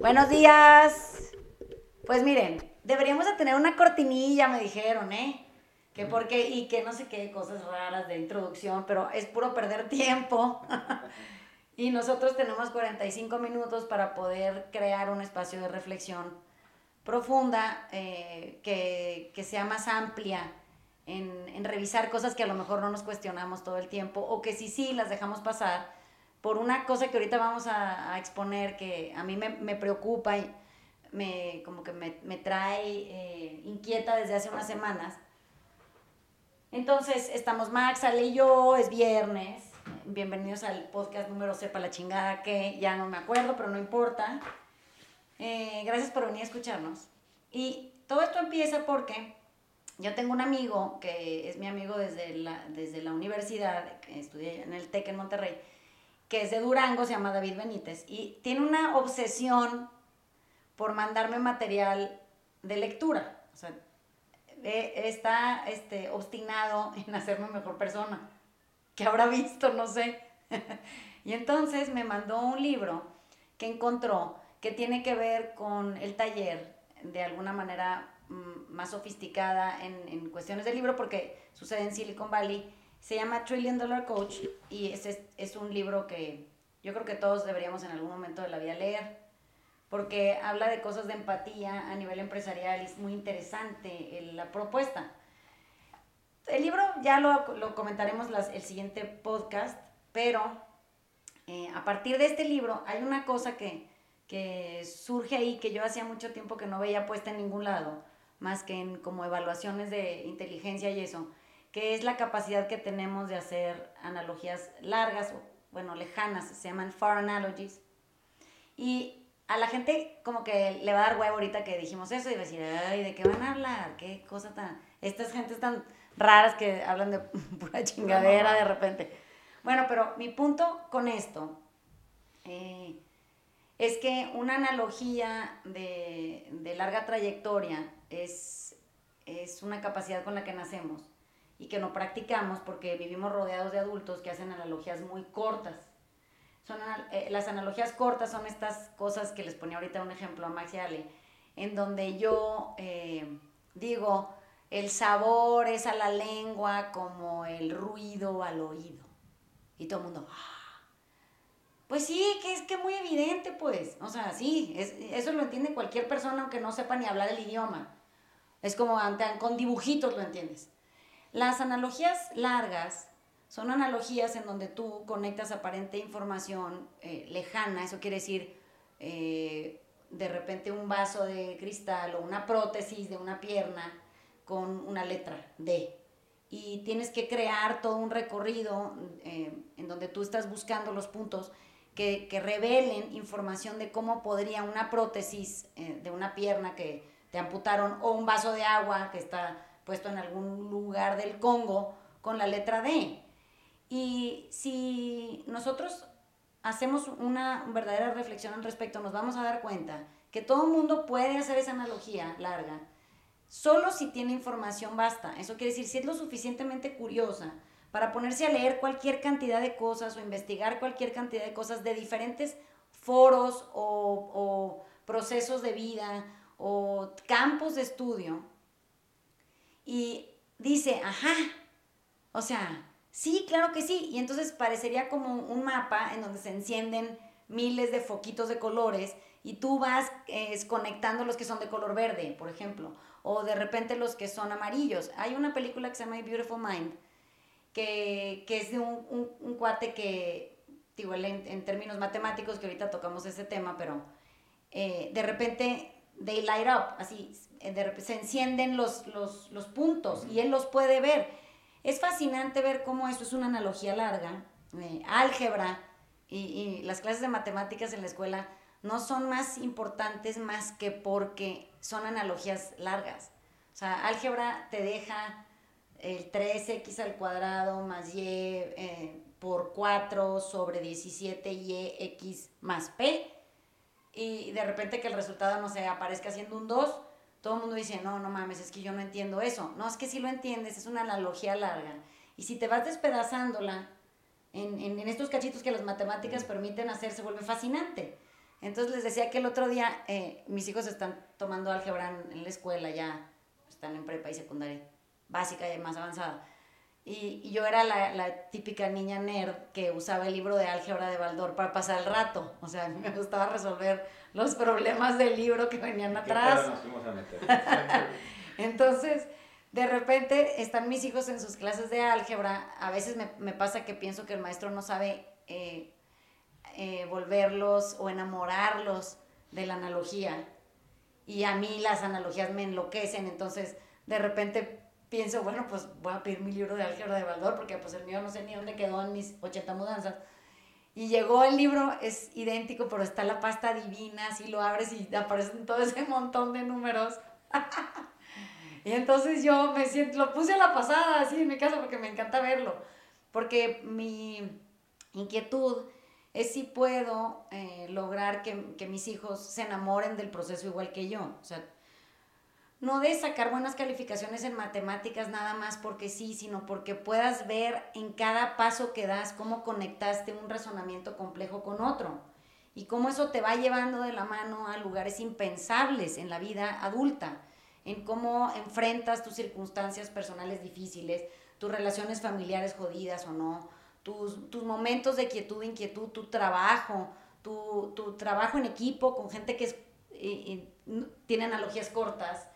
Buenos días. Pues miren, deberíamos de tener una cortinilla, me dijeron, ¿eh? Que porque, y que no sé qué cosas raras de introducción, pero es puro perder tiempo. y nosotros tenemos 45 minutos para poder crear un espacio de reflexión profunda, eh, que, que, sea más amplia en, en, revisar cosas que a lo mejor no nos cuestionamos todo el tiempo, o que sí, sí, las dejamos pasar por una cosa que ahorita vamos a, exponer que a mí me, me, preocupa y me, como que me, me trae eh, inquieta desde hace unas semanas. Entonces, estamos Max, Ale y yo, es viernes. Bienvenidos al podcast número Sepa la chingada, que ya no me acuerdo, pero no importa. Eh, gracias por venir a escucharnos. Y todo esto empieza porque yo tengo un amigo que es mi amigo desde la, desde la universidad, que estudié en el TEC en Monterrey, que es de Durango, se llama David Benítez, y tiene una obsesión por mandarme material de lectura. O está este, obstinado en hacerme mejor persona. que habrá visto? No sé. y entonces me mandó un libro que encontró que tiene que ver con el taller de alguna manera mm, más sofisticada en, en cuestiones del libro, porque sucede en Silicon Valley se llama Trillion Dollar Coach y es, es, un libro que yo creo que todos deberíamos en algún momento de la vida leer, porque habla de cosas de empatía a nivel empresarial y es muy interesante la propuesta. El libro ya lo, lo comentaremos las, el siguiente podcast, pero eh, a partir de este libro hay una cosa que, que surge ahí que yo hacía mucho tiempo que no veía puesta en ningún lado, más que en como evaluaciones de inteligencia y eso que es la capacidad que tenemos de hacer analogías largas o, bueno, lejanas, se llaman far analogies. Y a la gente como que le va a dar huevo ahorita que dijimos eso y va a decir, ay, ¿de qué van a hablar? ¿Qué cosa tan... Estas gentes tan raras que hablan de pura chingadera de repente. Bueno, pero mi punto con esto eh, es que una analogía de, de larga trayectoria es, es una capacidad con la que nacemos y que no practicamos porque vivimos rodeados de adultos que hacen analogías muy cortas. Son, eh, las analogías cortas son estas cosas que les ponía ahorita un ejemplo a Max y Ale, en donde yo eh, digo, el sabor es a la lengua como el ruido al oído. Y todo el mundo, ah". pues sí, que es que muy evidente, pues. O sea, sí, eso lo entiende cualquier persona aunque no sepa ni hablar el idioma. Es como con dibujitos lo entiendes. Las analogías largas son analogías en donde tú conectas aparente información eh, lejana, eso quiere decir eh, de repente un vaso de cristal o una prótesis de una pierna con una letra D. Y tienes que crear todo un recorrido eh, en donde tú estás buscando los puntos que, que, revelen información de cómo podría una prótesis de una pierna que te amputaron o un vaso de agua que está puesto en algún lugar del Congo con la letra D. Y si nosotros hacemos una verdadera reflexión al respecto, nos vamos a dar cuenta que todo el mundo puede hacer esa analogía larga, solo si tiene información basta. Eso quiere decir, si es lo suficientemente curiosa para ponerse a leer cualquier cantidad de cosas o investigar cualquier cantidad de cosas de diferentes foros o, o procesos de vida o campos de estudio, y dice, ajá, o sea, sí, claro que sí. Y entonces parecería como un mapa en donde se encienden miles de foquitos de colores y tú vas conectando los que son de color verde, por ejemplo, o de repente los que son amarillos. Hay una película que se llama Beautiful Mind, que, es de un, un, cuate que, digo, en, términos matemáticos, que ahorita tocamos ese tema, pero eh, de repente they light up, así, se encienden los, los, los, puntos y él los puede ver. Es fascinante ver cómo eso es una analogía larga. Eh, álgebra y, y, las clases de matemáticas en la escuela no son más importantes más que porque son analogías largas. O sea, álgebra te deja el 3x al cuadrado más y eh, por 4 sobre 17yx más p y de repente que el resultado, no sé, aparezca siendo un 2, todo el mundo dice, no, no mames, es que yo no entiendo eso. No, es que si lo entiendes, es una analogía larga. Y si te vas despedazándola en, en, en estos cachitos que las matemáticas permiten hacer, se vuelve fascinante. Entonces les decía que el otro día eh, mis hijos están tomando álgebra en, la escuela, ya están en prepa y secundaria, básica y más avanzada. Y, yo era la, la, típica niña nerd que usaba el libro de álgebra de Baldor para pasar el rato. O sea, me gustaba resolver los problemas del libro que venían atrás. Nos fuimos a meter? Entonces, de repente están mis hijos en sus clases de álgebra. A veces me, me pasa que pienso que el maestro no sabe eh, eh, volverlos o enamorarlos de la analogía. Y a mí las analogías me enloquecen. Entonces, de repente pienso, bueno, pues voy a pedir mi libro de álgebra de Baldor, porque pues el mío no sé ni dónde quedó en mis 80 mudanzas. Y llegó el libro, es idéntico, pero está la pasta divina, así lo abres y aparecen todo ese montón de números. y entonces yo me siento, lo puse a la pasada, así en mi casa, porque me encanta verlo. Porque mi inquietud es si puedo eh, lograr que, que mis hijos se enamoren del proceso igual que yo. O sea, no de sacar buenas calificaciones en matemáticas nada más porque sí, sino porque puedas ver en cada paso que das cómo conectaste un razonamiento complejo con otro y cómo eso te va llevando de la mano a lugares impensables en la vida adulta, en cómo enfrentas tus circunstancias personales difíciles, tus relaciones familiares jodidas o no, tus, tus momentos de quietud, inquietud, tu trabajo, tu, tu trabajo en equipo con gente que eh, eh, tiene analogías cortas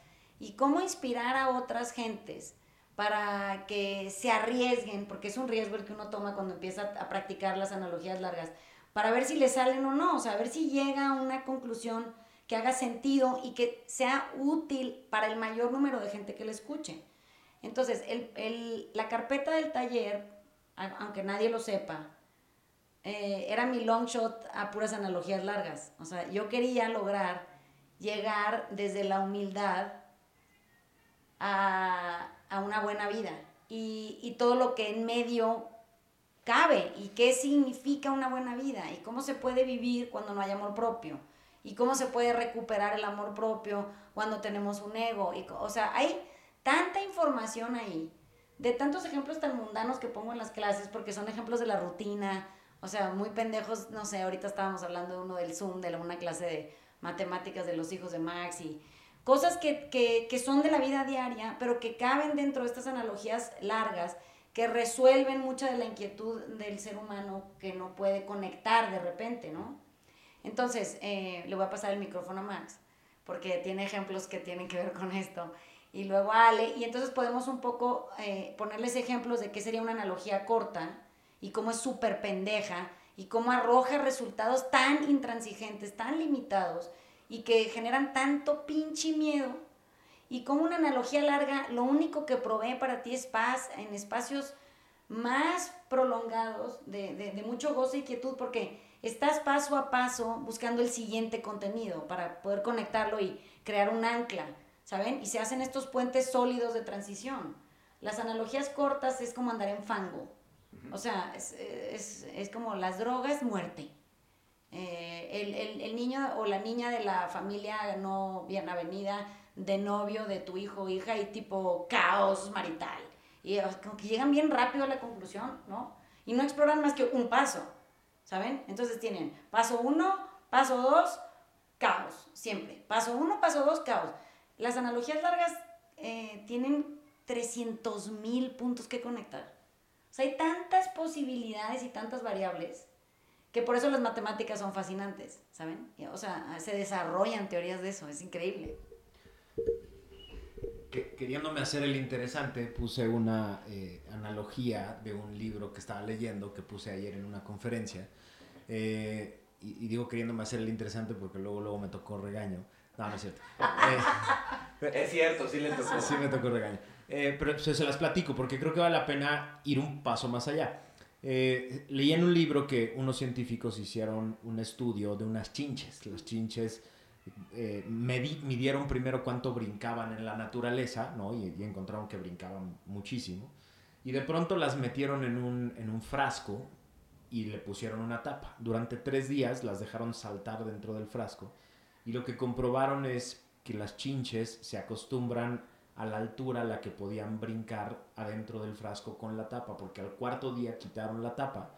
y cómo inspirar a otras gentes para que se arriesguen, porque es un riesgo el que uno toma cuando empieza a practicar las analogías largas, para ver si le salen o no, o sea, ver si llega a una conclusión que haga sentido y que sea útil para el mayor número de gente que le escuche. Entonces, el, la carpeta del taller, aunque nadie lo sepa, eh, era mi long shot a puras analogías largas. O sea, yo quería lograr llegar desde la humildad a, una buena vida y, todo lo que en medio cabe y qué significa una buena vida y cómo se puede vivir cuando no hay amor propio y cómo se puede recuperar el amor propio cuando tenemos un ego. Y, o sea, hay tanta información ahí, de tantos ejemplos tan mundanos que pongo en las clases, porque son ejemplos de la rutina, o sea, muy pendejos, no sé, ahorita estábamos hablando de uno del Zoom, de una clase de matemáticas de los hijos de Max y Cosas que, que, que son de la vida diaria, pero que caben dentro de estas analogías largas, que resuelven mucha de la inquietud del ser humano que no puede conectar de repente, ¿no? Entonces, eh, le voy a pasar el micrófono a Max, porque tiene ejemplos que tienen que ver con esto. Y luego a Ale, y entonces podemos un poco eh, ponerles ejemplos de qué sería una analogía corta y cómo es súper pendeja y cómo arroja resultados tan intransigentes, tan limitados, y que generan tanto pinche miedo. Y como una analogía larga, lo único que provee para ti es paz en espacios más prolongados, de, de, mucho gozo y quietud, porque estás paso a paso buscando el siguiente contenido para poder conectarlo y crear un ancla, ¿saben? Y se hacen estos puentes sólidos de transición. Las analogías cortas es como andar en fango. O sea, es, es, es como las drogas, muerte. Eh, el, el, el, niño o la niña de la familia no bien avenida, de novio de tu hijo o hija y tipo caos marital. Y como que llegan bien rápido a la conclusión, ¿no? Y no exploran más que un paso, ¿saben? Entonces tienen paso uno, paso dos, caos, siempre. Paso uno, paso dos, caos. Las analogías largas eh, tienen 300 mil puntos que conectar. O sea, hay tantas posibilidades y tantas variables que por eso las matemáticas son fascinantes, ¿saben? O sea, se desarrollan teorías de eso, es increíble. queriéndome hacer el interesante, puse una eh, analogía de un libro que estaba leyendo, que puse ayer en una conferencia, eh, y, digo queriéndome hacer el interesante porque luego, luego me tocó regaño. No, no es cierto. Eh, es cierto, sí le tocó. Sí me tocó regaño. pero se las platico porque creo que vale la pena ir un paso más allá. Eh, leí en un libro que unos científicos hicieron un estudio de unas chinches. Las chinches eh, midieron primero cuánto brincaban en la naturaleza, ¿no? Y, encontraron que brincaban muchísimo. Y de pronto las metieron en un, en un frasco y le pusieron una tapa. Durante tres días las dejaron saltar dentro del frasco. Y lo que comprobaron es que las chinches se acostumbran a la altura a la que podían brincar adentro del frasco con la tapa, porque al cuarto día quitaron la tapa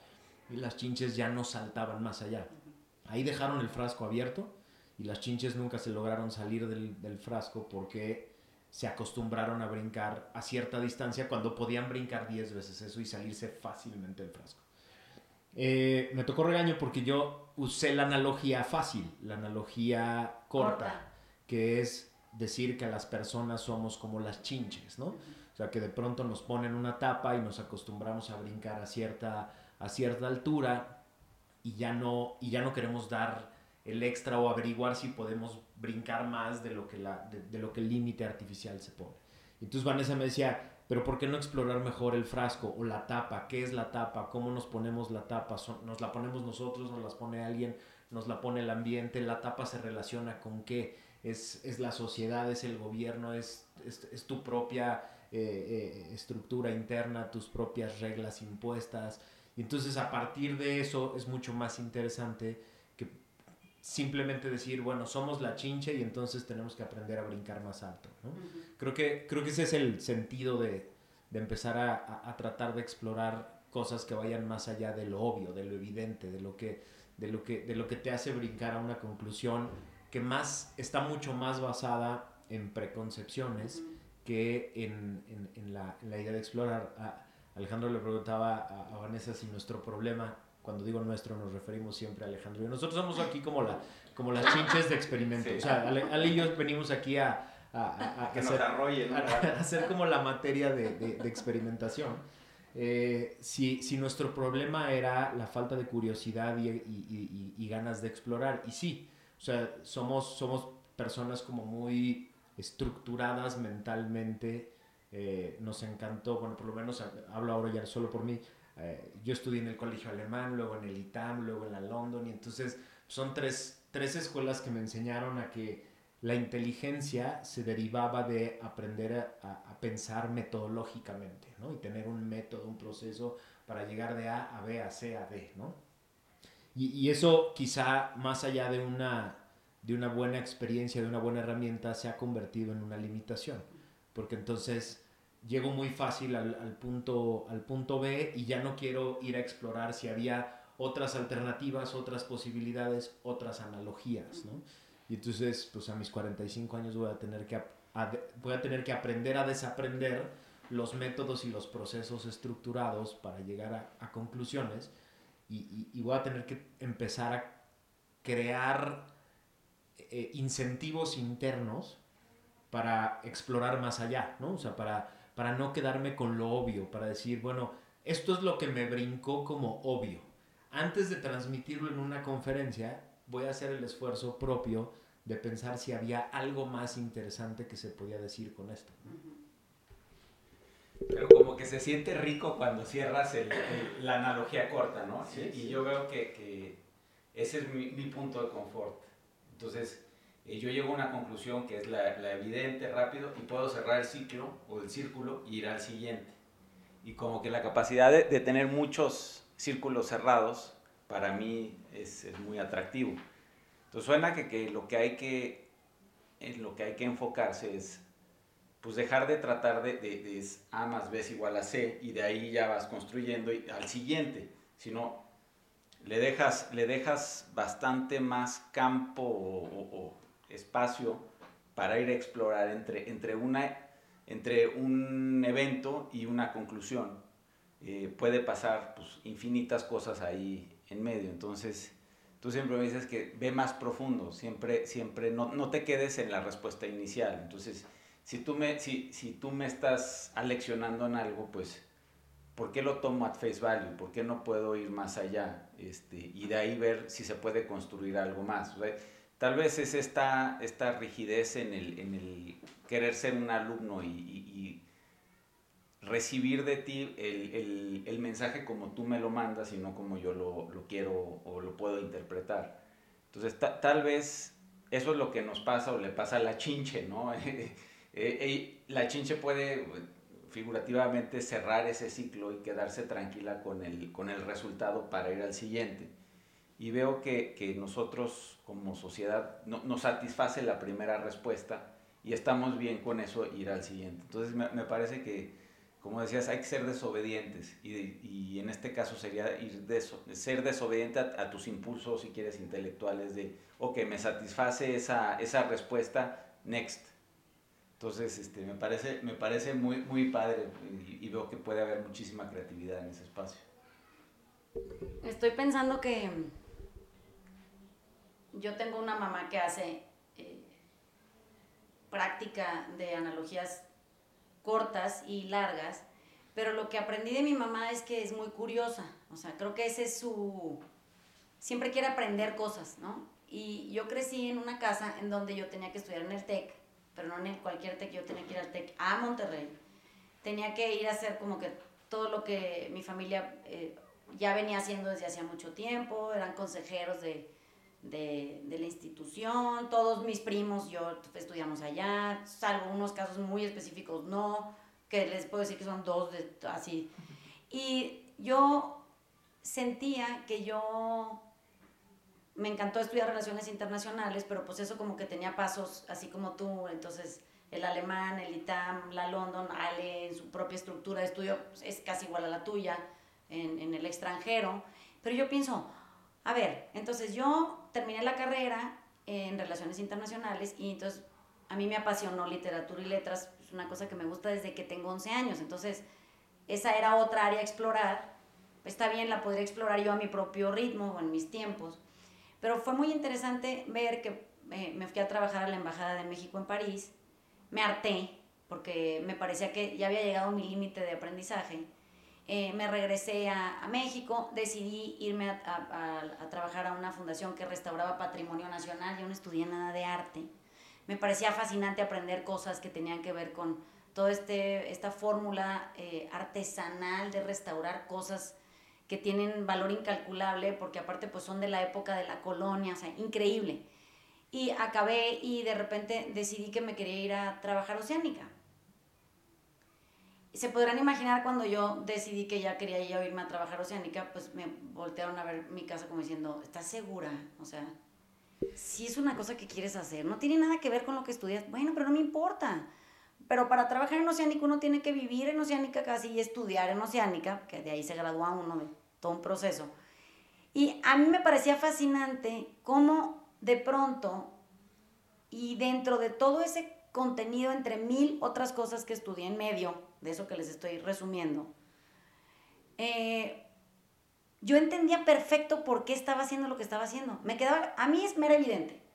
y las chinches ya no saltaban más allá. ahí dejaron el frasco abierto y las chinches nunca se lograron salir del, del frasco porque se acostumbraron a brincar a cierta distancia cuando podían brincar 10 veces eso y salirse fácilmente del frasco. Eh, me tocó regaño porque yo usé la analogía fácil, la analogía corta, Corta. que es decir que las personas somos como las chinches, ¿no? O sea, que de pronto nos ponen una tapa y nos acostumbramos a brincar a cierta, a cierta altura y ya, no, y ya no queremos dar el extra o averiguar si podemos brincar más de lo que, la, de, de lo que el límite artificial se pone. Entonces Vanessa me decía, pero ¿por qué no explorar mejor el frasco o la tapa? ¿Qué es la tapa? ¿Cómo nos ponemos la tapa? ¿Nos la ponemos nosotros? ¿Nos las pone alguien? ¿Nos la pone el ambiente? ¿La tapa se relaciona con qué? ¿Es, es la sociedad? ¿Es el gobierno? ¿Es, es, es tu propia eh, eh, estructura interna? ¿Tus propias reglas impuestas? Y entonces a partir de eso es mucho más interesante que simplemente decir, bueno, somos la chinche y entonces tenemos que aprender a brincar más alto. ¿no? Creo que, creo que ese es el sentido de, de empezar a, a- a tratar de explorar cosas que vayan más allá de lo obvio, de lo evidente, de lo que, de lo que, de lo que te hace brincar a una conclusión que más está mucho más basada en preconcepciones que en, en- en la, en la idea de explorar. A- Alejandro le preguntaba a, a Vanessa si nuestro problema, cuando digo nuestro nos referimos siempre a Alejandro y nosotros somos aquí como, la, como las chinches de experimento. Sí. O sea, Ale, Ale y yo venimos aquí a, a- a- a Que nos hacer- arrolle, ¿no? a- a hacer como la materia de, de- de experimentación. Eh, si, si nuestro problema era la falta de curiosidad y, y- y- y ganas de explorar, y sí, o sea, somos, somos personas como muy estructuradas mentalmente, eh, nos encantó, bueno, por lo menos ha- hablo ahora ya solo por mí, eh, yo estudié en el colegio alemán, luego en el ITAM, luego en la London, y entonces son tres, tres escuelas que me enseñaron a que la inteligencia se derivaba de aprender a- a pensar metodológicamente, ¿no? Y tener un método, un proceso para llegar de A a B, a C, a D, ¿no? Y, eso quizá más allá de una, de una buena experiencia, de una buena herramienta, se ha convertido en una limitación. Porque entonces llego muy fácil al, punto, al punto B y ya no quiero ir a explorar si había otras alternativas, otras posibilidades, otras analogías, ¿no? Y entonces, pues a mis 45 años voy a tener que, voy a tener que aprender a desaprender los métodos y los procesos estructurados para llegar a conclusiones y, voy a tener que empezar a crear eh, incentivos internos para explorar más allá, ¿no? O sea, para, para no quedarme con lo obvio, para decir, bueno, esto es lo que me brincó como obvio. Antes de transmitirlo en una conferencia, voy a hacer el esfuerzo propio de pensar si había algo más interesante que se podía decir con esto. Como que se siente rico cuando cierras el- el- la analogía corta, ¿no? Sí, y, y sí. yo veo que, que ese es mi, mi punto de confort. Entonces, eh, yo llego a una conclusión que es la, la evidente, rápido, y puedo cerrar el ciclo o el círculo y ir al siguiente. Y como que la capacidad de, de tener muchos círculos cerrados, para mí es, es muy atractivo. Entonces suena que, que lo que hay que, en lo que hay que enfocarse es pues dejar de tratar de, de- de A más B es igual a C y de ahí ya vas construyendo y- al siguiente, sino le dejas, le dejas bastante más campo o espacio para ir a explorar entre, entre, una, entre un evento y una conclusión. Eh, puede pasar pues, infinitas cosas ahí en medio, entonces tú siempre me dices que ve más profundo, siempre, siempre no, no te quedes en la respuesta inicial, entonces si tú me, si, si tú me estás aleccionando en algo, pues, ¿por qué lo tomo at face value? ¿Por qué no puedo ir más allá? Este, y de ahí ver si se puede construir algo más. O sea, tal vez es esta, esta rigidez en el, en el querer ser un alumno y, y- y recibir de ti el, el- el mensaje como tú me lo mandas y no como yo lo, lo quiero o lo puedo interpretar. Entonces, ta- tal vez eso es lo que nos pasa o le pasa a la chinche, ¿no? Eh, eh, la chinche puede eh, figurativamente cerrar ese ciclo y quedarse tranquila con el, con el resultado para ir al siguiente. Y veo que, que nosotros como sociedad no, nos satisface la primera respuesta y estamos bien con eso ir al siguiente. Entonces me, me parece que como decías, hay que ser desobedientes y, y en este caso sería ir de, ser desobediente a, tus impulsos, si quieres, intelectuales de, ok, me satisface esa, esa respuesta, next. Entonces, este, me parece, me parece muy, muy padre y, veo que puede haber muchísima creatividad en ese espacio. Estoy pensando que yo tengo una mamá que hace eh, práctica de analogías cortas y largas, pero lo que aprendí de mi mamá es que es muy curiosa, o sea, creo que ese es su... siempre quiere aprender cosas, ¿no? Y yo crecí en una casa en donde yo tenía que estudiar en el TEC, pero no en cualquier TEC, yo tenía que ir al TEC a Monterrey. Tenía que ir a hacer como que todo lo que mi familia eh, ya venía haciendo desde hacía mucho tiempo, eran consejeros de, de, de, la institución, todos mis primos, yo estudiamos allá, salvo unos casos muy específicos, no, que les puedo decir que son dos, de, así. Y yo sentía que yo me encantó estudiar relaciones internacionales, pero pues eso como que tenía pasos así como tú, entonces el alemán, el ITAM, la London, Ale en su propia estructura de estudio pues, es casi igual a la tuya en, en el extranjero, pero yo pienso, a ver, entonces yo terminé la carrera en relaciones internacionales y entonces a mí me apasionó literatura y letras, es una cosa que me gusta desde que tengo 11 años, entonces esa era otra área a explorar, está bien, la podría explorar yo a mi propio ritmo o en mis tiempos, pero fue muy interesante ver que eh, me fui a trabajar a la Embajada de México en París, me harté porque me parecía que ya había llegado mi límite de aprendizaje. Eh, me regresé a, México, decidí irme a, trabajar a una fundación que restauraba patrimonio nacional, yo no estudié nada de arte. Me parecía fascinante aprender cosas que tenían que ver con toda este, esta fórmula eh, artesanal de restaurar cosas que tienen valor incalculable, porque aparte pues son de la época de la colonia, o sea, increíble. Y acabé y de repente decidí que me quería ir a trabajar Oceánica se podrán imaginar cuando yo decidí que ya quería yo irme a trabajar Oceánica, pues me voltearon a ver mi casa como diciendo, ¿estás segura? O sea, si es una cosa que quieres hacer, no tiene nada que ver con lo que estudias, bueno, pero no me importa. Pero para trabajar en Oceánica uno tiene que vivir en Oceánica casi y estudiar en Oceánica, que de ahí se gradúa uno todo un proceso. Y a mí me parecía fascinante cómo de pronto y dentro de todo ese contenido entre mil otras cosas que estudié en medio, de eso que les estoy resumiendo, eh, yo entendía perfecto por qué estaba haciendo lo que estaba haciendo. Me quedaba, a mí es mera evidente.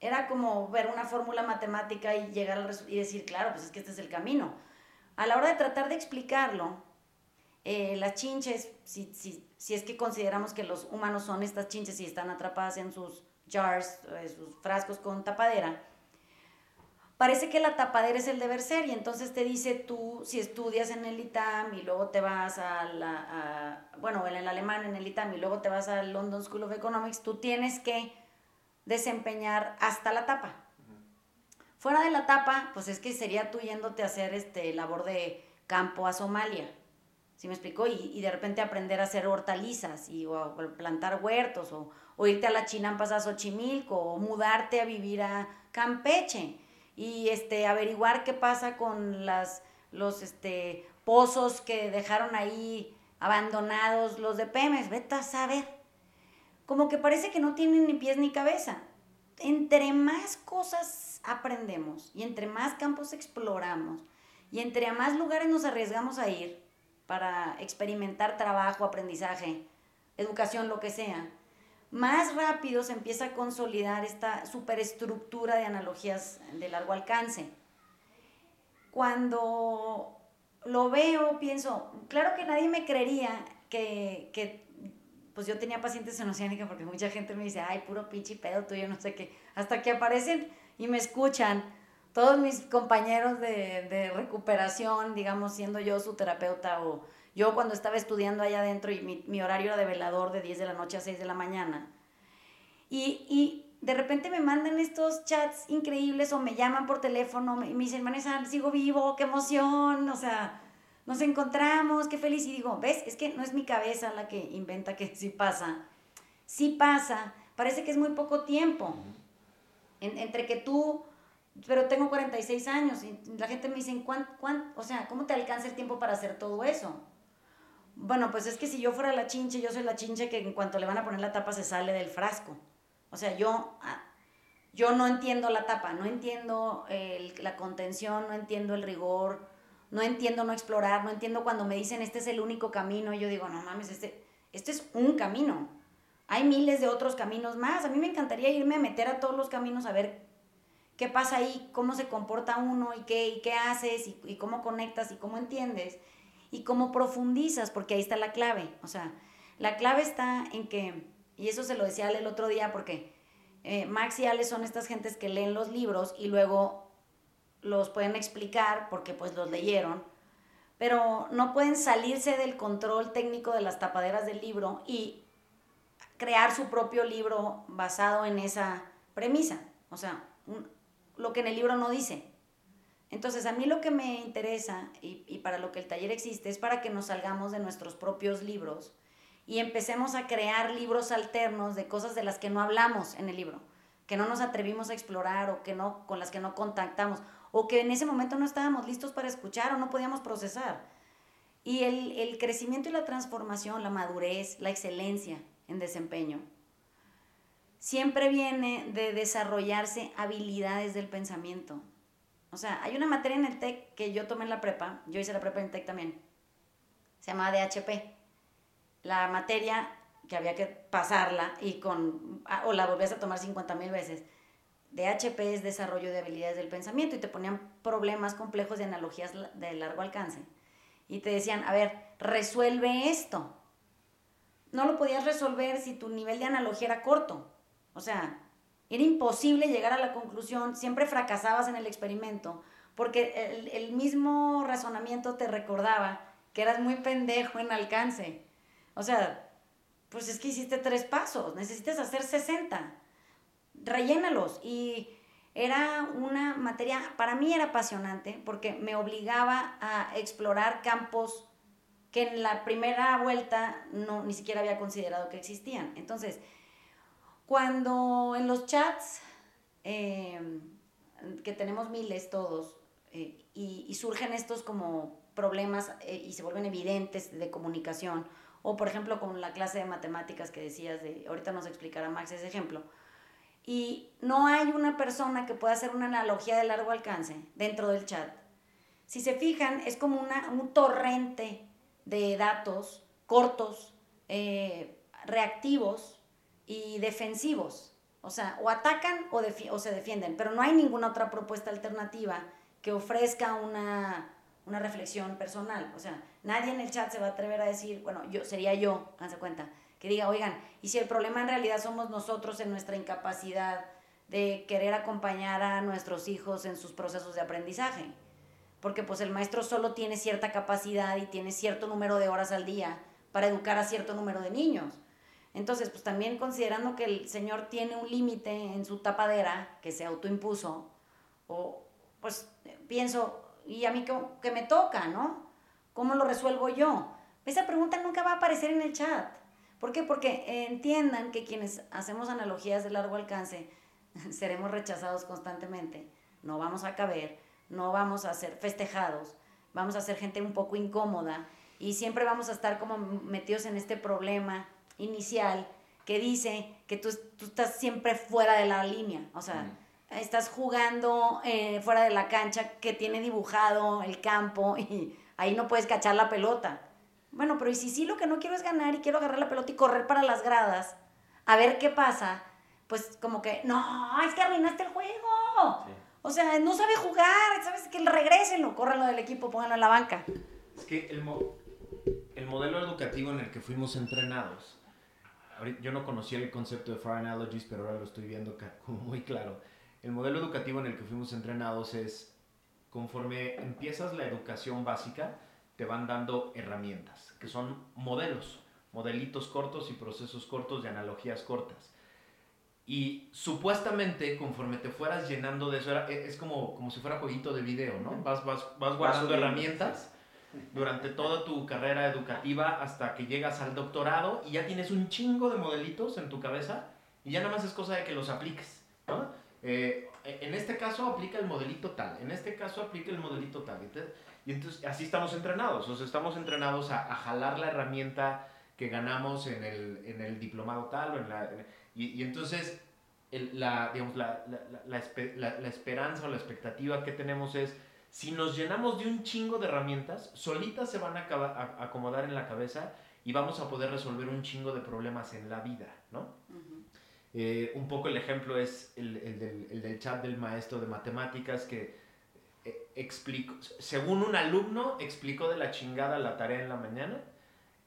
Era como ver una fórmula matemática y llegar al y decir, claro, pues es que este es el camino. A la hora de tratar de explicarlo, eh, las chinches, si, si, si, es que consideramos que los humanos son estas chinches y están atrapadas en sus jars, eh, sus frascos con tapadera, parece que la tapadera es el deber ser y entonces te dice tú, si estudias en el ITAM y luego te vas a la, bueno, en el alemán en el ITAM y luego te vas al London School of Economics, tú tienes que desempeñar hasta la tapa. Fuera de la tapa, pues es que sería tú yéndote a hacer este labor de campo a Somalia. ¿Sí me explicó? Y, y de repente aprender a hacer hortalizas y o, plantar huertos o, o, irte a la Chinampas a Xochimilco o mudarte a vivir a Campeche y este, averiguar qué pasa con las, los este, pozos que dejaron ahí abandonados los de Pemex. Vete a saber. Como que parece que no tienen ni pies ni cabeza. Entre más cosas aprendemos y entre más campos exploramos y entre más lugares nos arriesgamos a ir para experimentar trabajo, aprendizaje, educación, lo que sea, más rápido se empieza a consolidar esta superestructura de analogías de largo alcance. Cuando lo veo, pienso, claro que nadie me creería que, que pues yo tenía pacientes en Oceánica porque mucha gente me dice, ay, puro pinche pedo tuyo, no sé qué, hasta que aparecen y me escuchan todos mis compañeros de, de recuperación, digamos, siendo yo su terapeuta o yo cuando estaba estudiando allá adentro y mi, horario era de velador de 10 de la noche a 6 de la mañana. Y, y, de repente me mandan estos chats increíbles o me llaman por teléfono y me dicen, Vanessa, sigo vivo, qué emoción, o sea, nos encontramos, qué feliz. Y digo, ¿ves? Es que no es mi cabeza la que inventa que sí pasa. Sí pasa, parece que es muy poco tiempo. entre que tú pero tengo 46 años y la gente me dice, ¿cuán, cuán, o sea, ¿cómo te alcanza el tiempo para hacer todo eso? Bueno, pues es que si yo fuera la chinche, yo soy la chinche que en cuanto le van a poner la tapa se sale del frasco. O sea, yo, ah, yo no entiendo la tapa, no entiendo la contención, no entiendo el rigor, no entiendo no explorar, no entiendo cuando me dicen este es el único camino yo digo, no mames, este, este es un camino. Hay miles de otros caminos más. A mí me encantaría irme a meter a todos los caminos a ver qué pasa ahí, cómo se comporta uno y qué, y qué haces y, y cómo conectas y cómo entiendes y cómo profundizas, porque ahí está la clave. O sea, la clave está en que, y eso se lo decía Ale el otro día, porque eh, Max y Ale son estas gentes que leen los libros y luego los pueden explicar porque pues los leyeron, pero no pueden salirse del control técnico de las tapaderas del libro y crear su propio libro basado en esa premisa. O sea, lo que en el libro no dice. Entonces, a mí lo que me interesa y, y, para lo que el taller existe es para que nos salgamos de nuestros propios libros y empecemos a crear libros alternos de cosas de las que no hablamos en el libro, que no nos atrevimos a explorar o que no, con las que no contactamos o que en ese momento no estábamos listos para escuchar o no podíamos procesar. Y el, el crecimiento y la transformación, la madurez, la excelencia en desempeño, siempre viene de desarrollarse habilidades del pensamiento o sea, hay una materia en el TEC que yo tomé en la prepa, yo hice la prepa en el TEC también, se llama DHP. La materia que había que pasarla y con, ah, o la volvías a tomar 50 mil veces. DHP es desarrollo de habilidades del pensamiento y te ponían problemas complejos de analogías de largo alcance. Y te decían, a ver, resuelve esto. No lo podías resolver si tu nivel de analogía era corto. O sea, era imposible llegar a la conclusión, siempre fracasabas en el experimento, porque el, mismo razonamiento te recordaba que eras muy pendejo en alcance. O sea, pues es que hiciste tres pasos, necesitas hacer 60. Rellénalos. Y era una materia, para mí era apasionante, porque me obligaba a explorar campos que en la primera vuelta no, ni siquiera había considerado que existían. Entonces, cuando en los chats, em, que tenemos miles todos, eh, y, surgen estos como problemas eh, y se vuelven evidentes de comunicación, o por ejemplo con la clase de matemáticas que decías, de, ahorita nos explicará Max ese ejemplo, y no hay una persona que pueda hacer una analogía de largo alcance dentro del chat. Si se fijan, es como una, un torrente de datos cortos, eh, reactivos, y defensivos. O sea, o atacan o, o, se defienden, pero no hay ninguna otra propuesta alternativa que ofrezca una, una, reflexión personal. O sea, nadie en el chat se va a atrever a decir, bueno, yo sería yo, háganse cuenta, que diga, oigan, y si el problema en realidad somos nosotros en nuestra incapacidad de querer acompañar a nuestros hijos en sus procesos de aprendizaje. Porque pues el maestro solo tiene cierta capacidad y tiene cierto número de horas al día para educar a cierto número de niños. Entonces, pues también considerando que el Señor tiene un límite en su tapadera que se autoimpuso, o pues pienso, ¿y a mí qué, me toca, no? ¿Cómo lo resuelvo yo? Esa pregunta nunca va a aparecer en el chat. ¿Por qué? Porque entiendan que quienes hacemos analogías de largo alcance seremos rechazados constantemente, no vamos a caber, no vamos a ser festejados, vamos a ser gente un poco incómoda y siempre vamos a estar como metidos en este problema inicial que dice que tú, tú estás siempre fuera de la línea, o sea, estás jugando eh, fuera de la cancha que tiene dibujado el campo y ahí no puedes cachar la pelota. Bueno, pero y si sí lo que no quiero es ganar y quiero agarrar la pelota y correr para las gradas, a ver qué pasa, pues como que, no, es que arruinaste el juego. O sea, no sabe jugar, ¿sabes? Que regresen o córranlo del equipo, pónganlo en la banca. Es que el, el modelo educativo en el que fuimos entrenados yo no conocía el concepto de Far Analogies, pero ahora lo estoy viendo como muy claro. El modelo educativo en el que fuimos entrenados es, conforme empiezas la educación básica, te van dando herramientas, que son modelos, modelitos cortos y procesos cortos de analogías cortas. Y supuestamente, conforme te fueras llenando de eso, e, es como, como si fuera jueguito de video, ¿no? Vas, vas, vas guardando herramientas durante toda tu carrera educativa hasta que llegas al doctorado y ya tienes un chingo de modelitos en tu cabeza y ya nada más es cosa de que los apliques. Eh, en este caso aplica el modelito tal, en este caso aplica el modelito tal. Y entonces así estamos entrenados, o sea, estamos entrenados a, jalar la herramienta que ganamos en el, en el diplomado tal, o en la, y, entonces la, digamos, la, la, la, esperanza o la expectativa que tenemos es, si nos llenamos de un chingo de herramientas, solitas se van a, a acomodar en la cabeza y vamos a poder resolver un chingo de problemas en la vida, ¿no? Eh, un poco el ejemplo es el, el, del, el, del, chat del maestro de matemáticas que explicó, según un alumno explicó de la chingada la tarea en la mañana,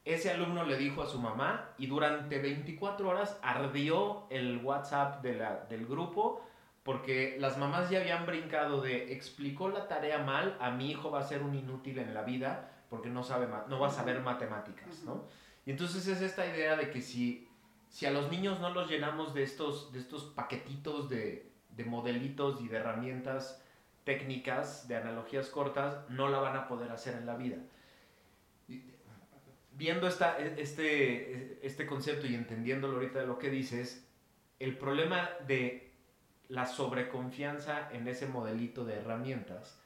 ese alumno le dijo a su mamá y durante 24 horas ardió el WhatsApp de la, del grupo porque las mamás ya habían brincado de explicó la tarea mal, a mi hijo va a ser un inútil en la vida porque no, sabe, no va a saber matemáticas, ¿no? Y entonces es esta idea de que si, si a los niños no los llenamos de estos, de estos paquetitos de, de modelitos y de herramientas técnicas, de analogías cortas, no la van a poder hacer en la vida. Viendo esta, este, este concepto y entendiéndolo ahorita de lo que dices, el problema de la sobreconfianza en ese modelito de herramientas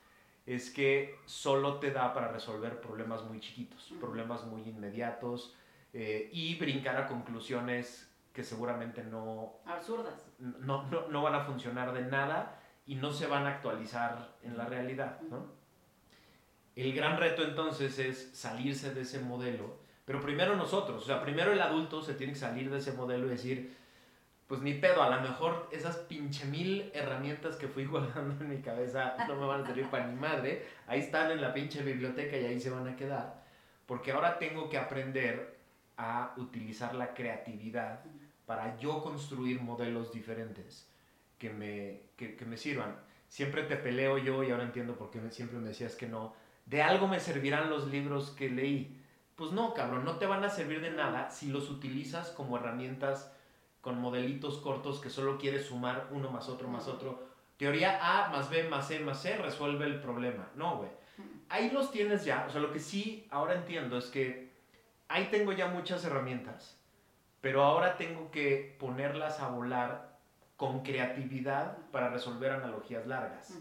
es que solo te da para resolver problemas muy chiquitos, problemas muy inmediatos eh, y brincar a conclusiones que seguramente no... Absurdas. No, no, no, van a funcionar de nada y no se van a actualizar en la realidad, ¿no? El gran reto entonces es salirse de ese modelo, pero primero nosotros, o sea, primero el adulto se tiene que salir de ese modelo y decir, pues ni pedo, a lo mejor esas pinche mil herramientas que fui guardando en mi cabeza no me van a servir para ni madre, ahí están en la pinche biblioteca y ahí se van a quedar, porque ahora tengo que aprender a utilizar la creatividad para yo construir modelos diferentes que me, que, que me sirvan. Siempre te peleo yo y ahora entiendo por qué siempre me decías que no. De algo me servirán los libros que leí. Pues no, cabrón, no te van a servir de nada si los utilizas como herramientas con modelitos cortos que solo quieres sumar uno más otro más otro. Teoría A más B más C más C resuelve el problema. No, güey. Ahí los tienes ya. O sea, lo que sí ahora entiendo es que ahí tengo ya muchas herramientas, pero ahora tengo que ponerlas a volar con creatividad para resolver analogías largas.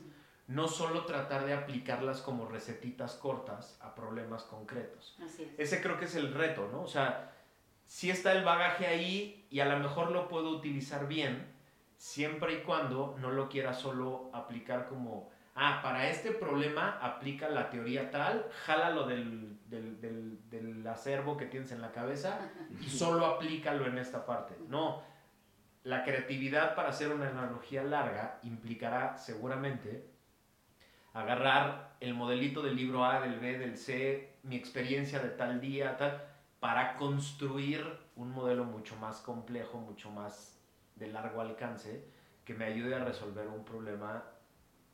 No solo tratar de aplicarlas como recetitas cortas a problemas concretos. Ese creo que es el reto, ¿no? O sea, si está el bagaje ahí y a lo mejor lo puedo utilizar bien, siempre y cuando no lo quiera solo aplicar como, ah, para este problema aplica la teoría tal, jálalo del, del, del, del acervo que tienes en la cabeza y solo aplícalo en esta parte. No, la creatividad para hacer una analogía larga implicará seguramente agarrar el modelito del libro A, del B, del C, mi experiencia de tal día, tal para construir un modelo mucho más complejo, mucho más de largo alcance, que me ayude a resolver un problema,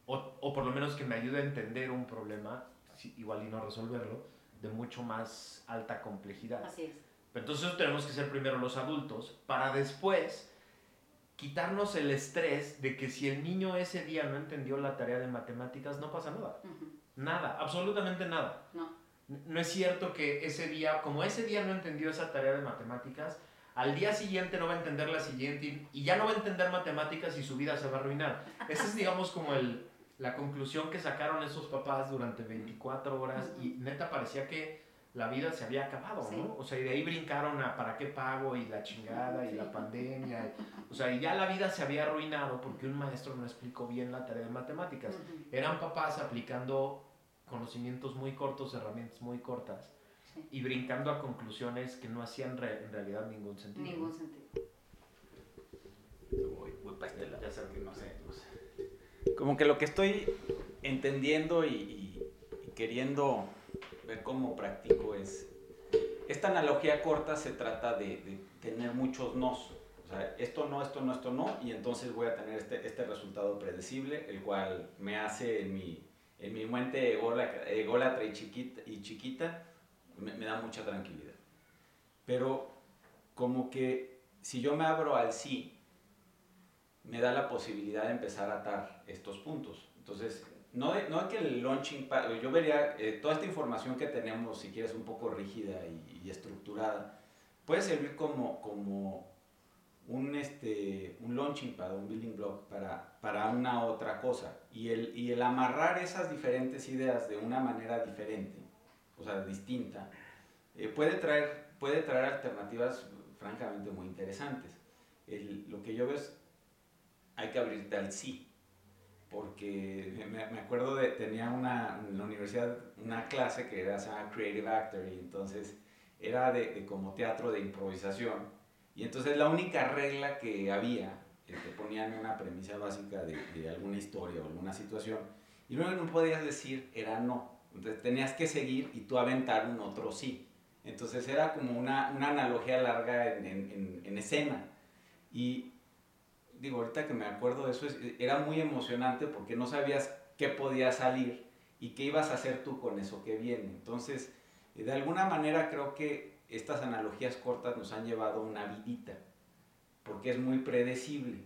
o, o por lo menos que me ayude a entender un problema, igual y no resolverlo, de mucho más alta complejidad. Así es. entonces tenemos que ser primero los adultos, para después quitarnos el estrés de que si el niño ese día no entendió la tarea de matemáticas, no pasa nada. Nada, absolutamente nada. No no es cierto que ese día, como ese día no entendió esa tarea de matemáticas, al día siguiente no va a entender la siguiente y ya no va a entender matemáticas y su vida se va a arruinar. Esa es, digamos, como el, la conclusión que sacaron esos papás durante 24 horas y neta parecía que la vida se había acabado, ¿no? O sea, y de ahí brincaron a para qué pago y la chingada y la pandemia. o sea, y ya la vida se había arruinado porque un maestro no explicó bien la tarea de matemáticas. Eran papás aplicando conocimientos muy cortos, herramientas muy cortas y brincando a conclusiones que no hacían en realidad ningún sentido. Ningún sentido. Voy, para este lado. Ya sé, no sé, no sé. Como que lo que estoy entendiendo y, queriendo ver cómo practico es, esta analogía corta se trata de, de tener muchos nos. O sea, esto no, esto no, esto no, y entonces voy a tener este, este resultado predecible, el cual me hace en mi en mi mente ególatra y chiquita, y chiquita me, da mucha tranquilidad. Pero como que si yo me abro al sí, me da la posibilidad de empezar a atar estos puntos. Entonces, no, de, no que el launching, yo vería eh, toda esta información que tenemos, si quieres, un poco rígida y, y, estructurada, puede servir como, como un, este, un launching pad, un building block para, para una otra cosa. Y el, y el amarrar esas diferentes ideas de una manera diferente, o sea, distinta, eh, puede, traer, puede traer alternativas francamente muy interesantes. lo que yo veo es, hay que abrirte al sí porque me, acuerdo de, tenía una, en la universidad una clase que era, se llama Creative Actor, y entonces era de, de, como teatro de improvisación, y entonces la única regla que había, que te ponían una premisa básica de, de, alguna historia o alguna situación, y que no podías decir era no, entonces tenías que seguir y tú aventar un otro sí. Entonces era como una, una analogía larga en, en, en escena. Y digo, ahorita que me acuerdo de eso, era muy emocionante porque no sabías qué podía salir y qué ibas a hacer tú con eso que viene. Entonces, eh, de alguna manera creo que estas analogías cortas nos han llevado a una vidita, porque es muy predecible.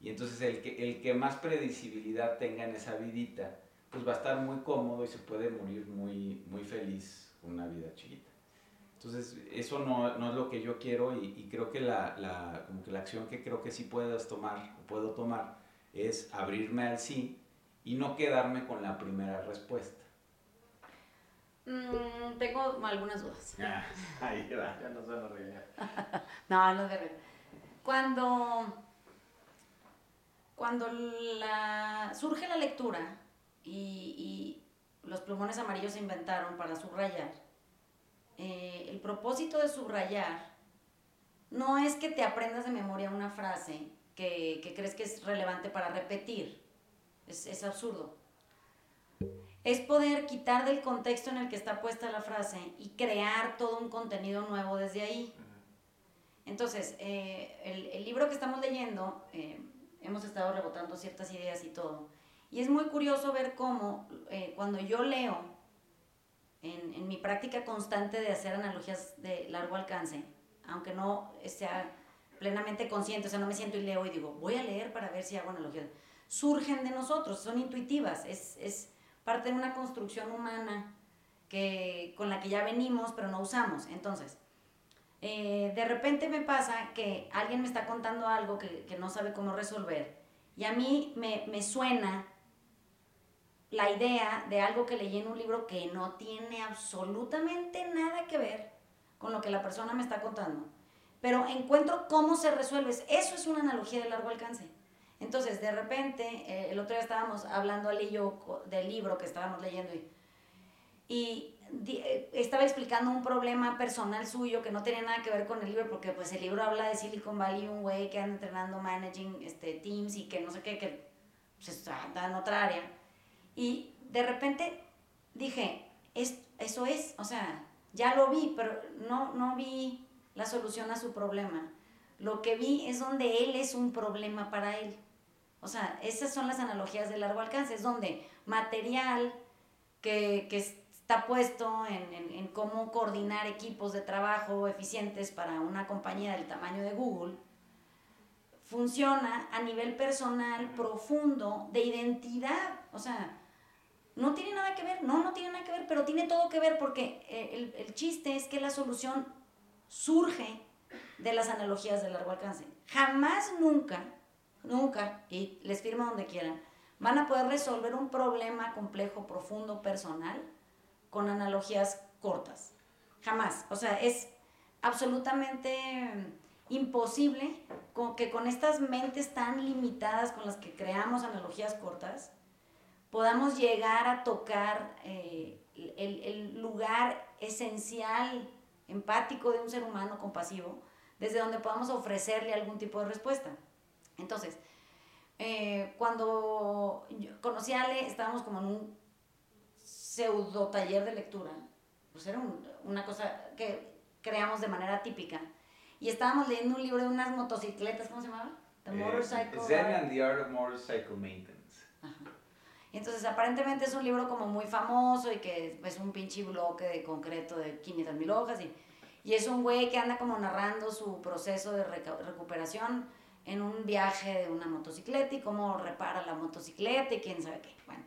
Y entonces el que, el que más predecibilidad tenga en esa vidita, pues va a estar muy cómodo y se puede morir muy, muy feliz con una vida chiquita. Entonces, eso no, no, es lo que yo quiero y, y creo que la, la, como que la acción que creo que sí puedes tomar, puedo tomar, es abrirme al sí y no quedarme con la primera respuesta. Mm, tengo algunas dudas. Ah, ahí va, ya nos van a regañar. no, no de Cuando, cuando la, surge la lectura y, y los plumones amarillos se inventaron para subrayar, eh, el propósito de subrayar no es que te aprendas de memoria una frase que, crees que es relevante para repetir. Es, absurdo. Es poder quitar del contexto en el que está puesta la frase y crear todo un contenido nuevo desde ahí. Entonces, eh, el, el, libro que estamos leyendo, eh, hemos estado rebotando ciertas ideas y todo. Y es muy curioso ver cómo cuando yo leo en, en, mi práctica constante de hacer analogías de largo alcance, aunque no sea plenamente consciente, o sea, no me siento y leo y digo, voy a leer para ver si hago analogías, surgen de nosotros, son intuitivas, es, es parte de una construcción humana que, con la que ya venimos, pero no usamos. Entonces, eh, de repente me pasa que alguien me está contando algo que, que no sabe cómo resolver y a mí me, me suena la idea de algo que leí en un libro que no tiene absolutamente nada que ver con lo que la persona me está contando, pero encuentro cómo se resuelve. Eso es una analogía de largo alcance. Entonces, de repente, eh, el otro día estábamos hablando Ali y yo del libro que estábamos leyendo y, eh, estaba explicando un problema personal suyo que no tenía nada que ver con el libro, porque pues el libro habla de Silicon Valley, un güey que anda entrenando managing este, teams y que no sé qué, que se pues, en otra área y de repente dije, es, eso es, o sea, ya lo vi, pero no, no vi la solución a su problema. Lo que vi es donde él es un problema para él. O sea, esas son las analogías de largo alcance, es donde material que, que está puesto en, en, en, cómo coordinar equipos de trabajo eficientes para una compañía del tamaño de Google, funciona a nivel personal profundo de identidad. O sea, no tiene nada que ver, no, no tiene nada que ver, pero tiene todo que ver porque eh, el, el chiste es que la solución surge de las analogías de largo alcance. Jamás, nunca, nunca, y les firmo donde quieran, van a poder resolver un problema complejo, profundo, personal, con analogías cortas. Jamás. O sea, es absolutamente imposible que con estas mentes tan limitadas con las que creamos analogías cortas, podamos llegar a tocar eh, el, el, lugar esencial, empático de un ser humano compasivo, desde donde podamos ofrecerle algún tipo de respuesta. Entonces, eh, cuando yo conocí a Ale, estábamos como en un pseudo taller de lectura, pues era un, una cosa que creamos de manera típica, y estábamos leyendo un libro de unas motocicletas, ¿cómo se llamaba? The eh, Motorcycle... Zen and the Art of Motorcycle Maintenance. Entonces, aparentemente es un libro como muy famoso y que es un pinche bloque de concreto de 500 mil hojas y, y es un güey que anda como narrando su proceso de recuperación en un viaje de una motocicleta y cómo repara la motocicleta y quién sabe qué. Bueno,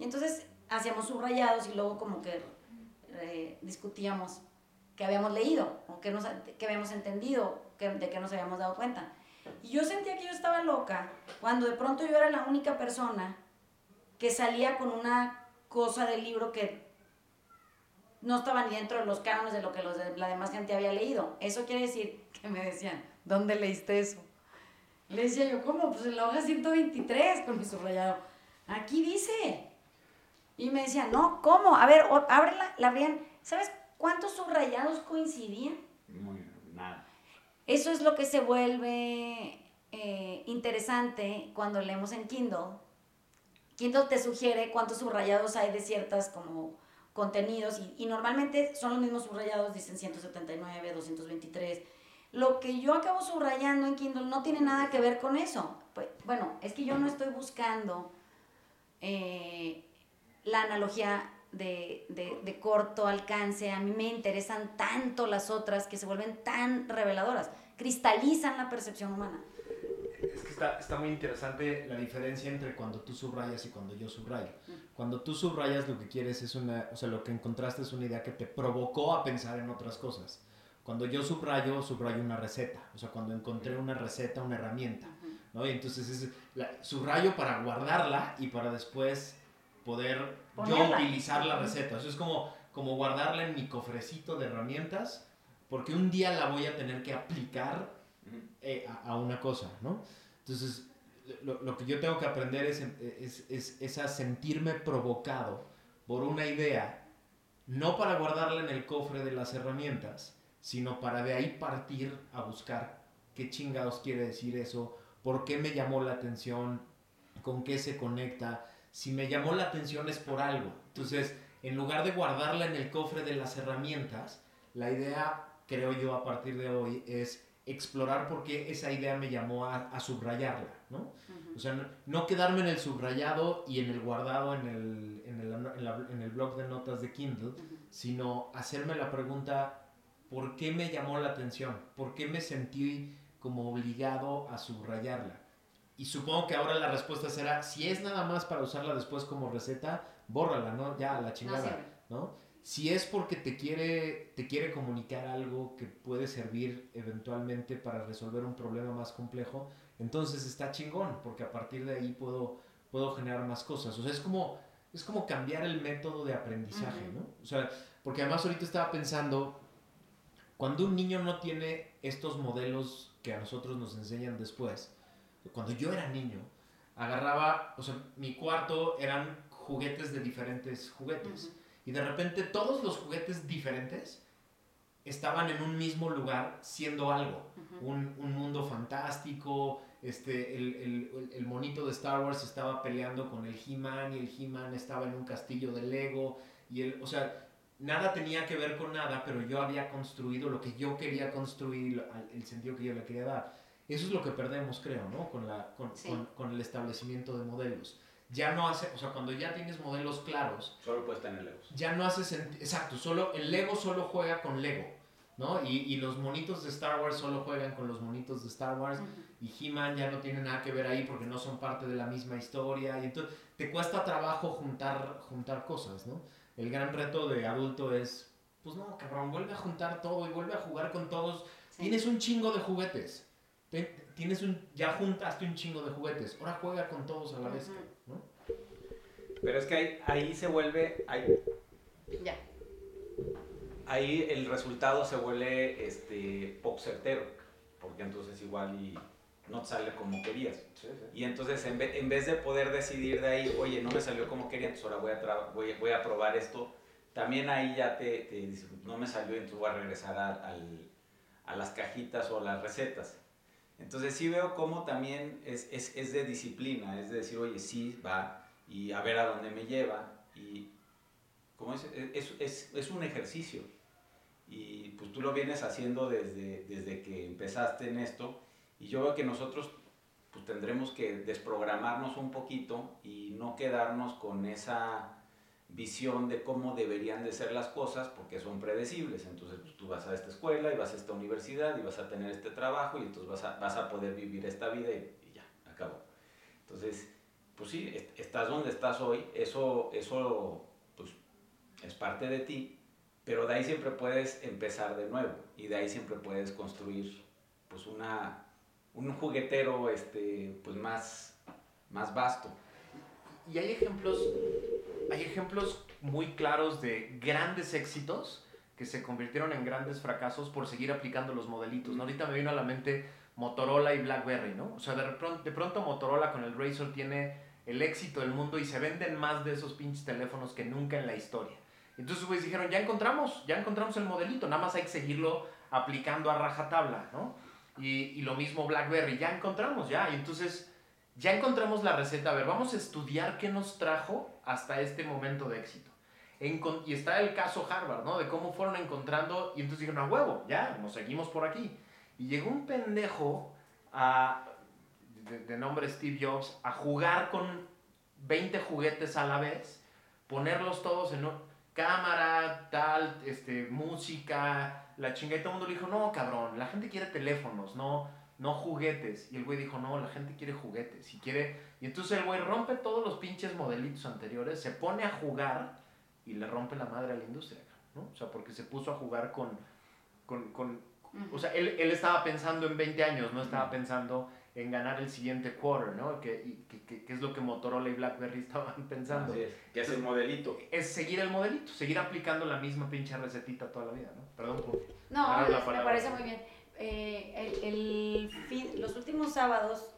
y entonces hacíamos subrayados y luego como que eh, discutíamos qué habíamos leído o qué, nos, qué habíamos entendido, qué, de qué nos habíamos dado cuenta. Y yo sentía que yo estaba loca cuando de pronto yo era la única persona que salía con una cosa del libro que no estaba ni dentro de los cánones de lo que los de- la demás gente había leído. Eso quiere decir que me decían, ¿dónde leíste eso? Le decía yo, ¿cómo? Pues en la hoja 123 con mi subrayado. Aquí dice. Y me decían, no, ¿cómo? A ver, ábrela, la abrían. ¿Sabes cuántos subrayados coincidían? Muy, nada. Eso es lo que se vuelve eh, interesante cuando leemos en Kindle. Kindle te sugiere cuántos subrayados hay de ciertas como contenidos y, normalmente son los mismos subrayados, dicen 179, 223. Lo que yo acabo subrayando en Kindle no tiene nada que ver con eso. Pues, bueno, es que yo no estoy buscando eh, la analogía de, de- de corto alcance. A mí me interesan tanto las otras que se vuelven tan reveladoras, cristalizan la percepción humana. Es que está, está muy interesante la diferencia entre cuando tú subrayas y cuando yo subrayo. Cuando tú subrayas lo que quieres es una, o sea, lo que encontraste es una idea que te provocó a pensar en otras cosas. Cuando yo subrayo, subrayo una receta. O sea, cuando encontré una receta, una herramienta. ¿no? Y entonces es la, subrayo para guardarla y para después poder yo Ponerla. utilizar la receta. Eso es como, como guardarla en mi cofrecito de herramientas porque un día la voy a tener que aplicar eh, a, una cosa, ¿no? Entonces, lo, lo que yo tengo que aprender es, es, es, es a sentirme provocado por una idea, no para guardarla en el cofre de las herramientas, sino para de ahí partir a buscar qué chingados quiere decir eso, por qué me llamó la atención, con qué se conecta. Si me llamó la atención es por algo. Entonces, en lugar de guardarla en el cofre de las herramientas, la idea, creo yo, a partir de hoy es explorar por qué esa idea me llamó a, a subrayarla, ¿no? O sea, no, no quedarme en el subrayado y en el guardado en el, en el, en la- en el blog de notas de Kindle, sino hacerme la pregunta, ¿por qué me llamó la atención? ¿Por qué me sentí como obligado a subrayarla? Y supongo que ahora la respuesta será, si es nada más para usarla después como receta, bórrala, ¿no? Ya, a la chingada. ¿no? Si es porque te quiere, te quiere comunicar algo que puede servir eventualmente para resolver un problema más complejo, entonces está chingón, porque a partir de ahí puedo, puedo generar más cosas. O sea, es como, es como cambiar el método de aprendizaje, Ujú. ¿no? O sea, porque además ahorita estaba pensando, cuando un niño no tiene estos modelos que a nosotros nos enseñan después, cuando yo era niño, agarraba, o sea, mi cuarto eran juguetes de diferentes juguetes. Y de repente todos los juguetes diferentes estaban en un mismo lugar siendo algo. Ujú. Un, un mundo fantástico, este, el, el- el monito de Star Wars estaba peleando con el He-Man y el He-Man estaba en un castillo de Lego. Y el, o sea, nada tenía que ver con nada, pero yo había construido lo que yo quería construir, el sentido que yo le quería dar. Eso es lo que perdemos, creo, ¿no? Con, la, con, Sí. con- con el establecimiento de modelos. Ya no hace, o sea, cuando ya tienes modelos claros, Solo puedes tener Legos. ya no hace sentido. Exacto, solo, el Lego solo juega con Lego, ¿no? Y, y los monitos de Star Wars solo juegan con los monitos de Star Wars. Ujú. Y He-Man ya no tiene nada que ver ahí porque no son parte de la misma historia. Y entonces te cuesta trabajo juntar, juntar cosas, ¿no? El gran reto de adulto es, pues no, cabrón, vuelve a juntar todo y vuelve a jugar con todos. Sí. Tienes un chingo de juguetes. Te- Tienes un, ya juntaste un chingo de juguetes. Ahora juega con todos a la vez, Ujú. ¿no? Pero es que ahí, ahí se vuelve, ahí, Ya. ahí el resultado se vuelve este, poco certero, porque entonces igual y no te sale como querías. Y entonces en, ve- en vez de poder decidir de ahí, oye, no me salió como quería, entonces ahora voy a, voy, voy a probar esto, también ahí ya te, te no me salió, entonces voy a regresar a, al- a las cajitas o a las recetas. Entonces sí veo cómo también es, es, es de disciplina, es de decir, oye, sí, va, y a ver a dónde me lleva, y como es, es, es, es un ejercicio. Y pues tú lo vienes haciendo desde, desde que empezaste en esto, y yo veo que nosotros pues tendremos que desprogramarnos un poquito y no quedarnos con esa visión de cómo deberían de ser las cosas porque son predecibles. Entonces pues, tú vas a esta escuela y vas a esta universidad y vas a tener este trabajo y entonces vas a, vas a poder vivir esta vida y, y ya, acabó. Entonces, pues sí, est- estás donde estás hoy, eso, eso pues, es parte de ti, pero de ahí siempre puedes empezar de nuevo y de ahí siempre puedes construir pues una un juguetero este, pues más, más vasto. Y hay ejemplos, hay ejemplos muy claros de grandes éxitos que se convirtieron en grandes fracasos por seguir aplicando los modelitos. Ahorita me vino a la mente Motorola y BlackBerry, ¿no? O sea, de pronto, de pronto Motorola con el Razor tiene el éxito del mundo y se venden más de esos pinches teléfonos que nunca en la historia. Entonces, pues dijeron, ya encontramos, ya encontramos el modelito, nada más hay que seguirlo aplicando a rajatabla, ¿no? Y, y lo mismo BlackBerry, ya encontramos, ya. Y entonces, ya encontramos la receta. A ver, vamos a estudiar qué nos trajo hasta este momento de éxito. Y está el caso Harvard, ¿no? De cómo fueron encontrando y entonces dijeron, a huevo, ya, nos seguimos por aquí. Y llegó un pendejo a, de, de nombre Steve Jobs a jugar con 20 juguetes a la vez, ponerlos todos en un, cámara, tal, este, música, la chingada. Y todo el mundo le dijo, no, cabrón, la gente quiere teléfonos, no, no juguetes. Y el güey dijo, no, la gente quiere juguetes. Y, quiere... y entonces el güey rompe todos los pinches modelitos anteriores, se pone a jugar y le rompe la madre a la industria, ¿no? O sea, porque se puso a jugar con... con, con o sea, él, él estaba pensando en 20 años, no estaba pensando en ganar el siguiente quarter, ¿no? Que, y- que, que- que es lo que Motorola y BlackBerry estaban pensando. Así es, que es el modelito. Es seguir el modelito, seguir aplicando la misma pinche recetita toda la vida, ¿no? Perdón por... No, me parece muy bien. Eh, el, el fin- los últimos sábados,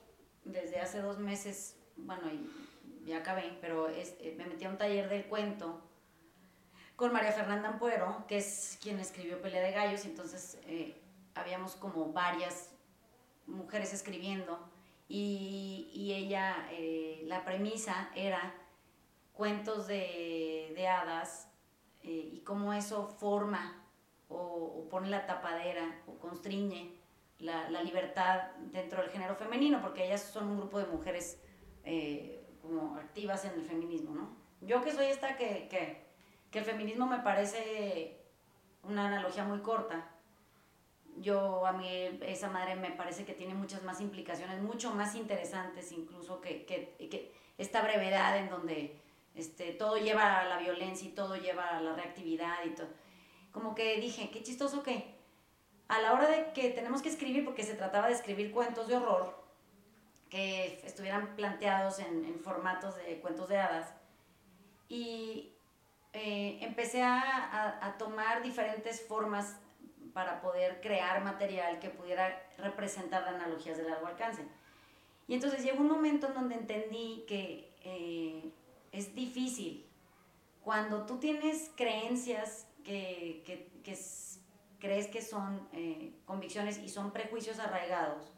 desde hace dos meses, bueno, y ya acabé, pero es- eh, me metí a un taller del cuento con María Fernanda Ampuero, que es quien escribió Pelea de Gallos, y entonces eh, habíamos como varias mujeres escribiendo, y, y ella, eh, la premisa era cuentos de, de hadas eh, y cómo eso forma o, pone la tapadera o constriñe la, la libertad dentro del género femenino, porque ellas son un grupo de mujeres eh, como activas en el feminismo, ¿no? Yo que soy esta que, que, que el feminismo me parece una analogía muy corta, yo a mí esa madre me parece que tiene muchas más implicaciones, mucho más interesantes incluso que, que, que esta brevedad en donde este, todo lleva a la violencia y todo lleva a la reactividad y todo. Como que dije, qué chistoso que a la hora de que tenemos que escribir, porque se trataba de escribir cuentos de horror, que estuvieran planteados en, en formatos de cuentos de hadas, y eh, empecé a, a- a tomar diferentes formas para poder crear material que pudiera representar analogías de largo alcance. Y entonces llegó un momento en donde entendí que eh, es difícil. Cuando tú tienes creencias que, que- crees que son eh, convicciones y son prejuicios arraigados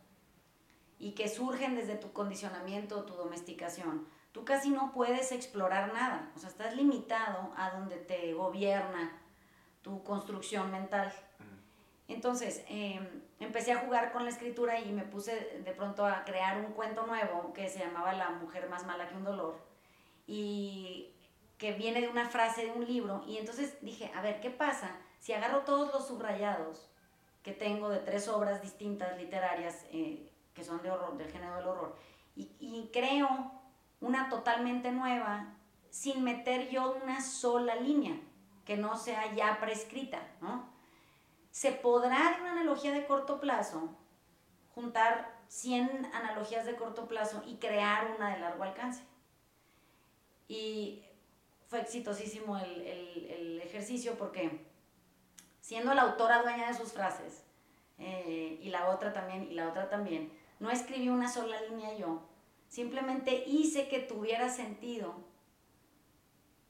y que surgen desde tu condicionamiento o tu domesticación, tú casi no puedes explorar nada. O sea, estás limitado a donde te gobierna tu construcción mental. Entonces, eh, empecé a jugar con la escritura y me puse de pronto a crear un cuento nuevo que se llamaba La mujer más mala que un dolor y que viene de una frase de un libro y entonces dije, a ver, ¿qué pasa si agarro todos los subrayados que tengo de tres obras distintas literarias eh, que son de horror, del género del horror y, y creo una totalmente nueva sin meter yo una sola línea que no sea ya prescrita, ¿no? Se podrá de una analogía de corto plazo juntar 100 analogías de corto plazo y crear una de largo alcance. Y fue exitosísimo el, el- ejercicio porque siendo la autora dueña de sus frases, eh, y la otra también, y la otra también, no escribí una sola línea yo, simplemente hice que tuviera sentido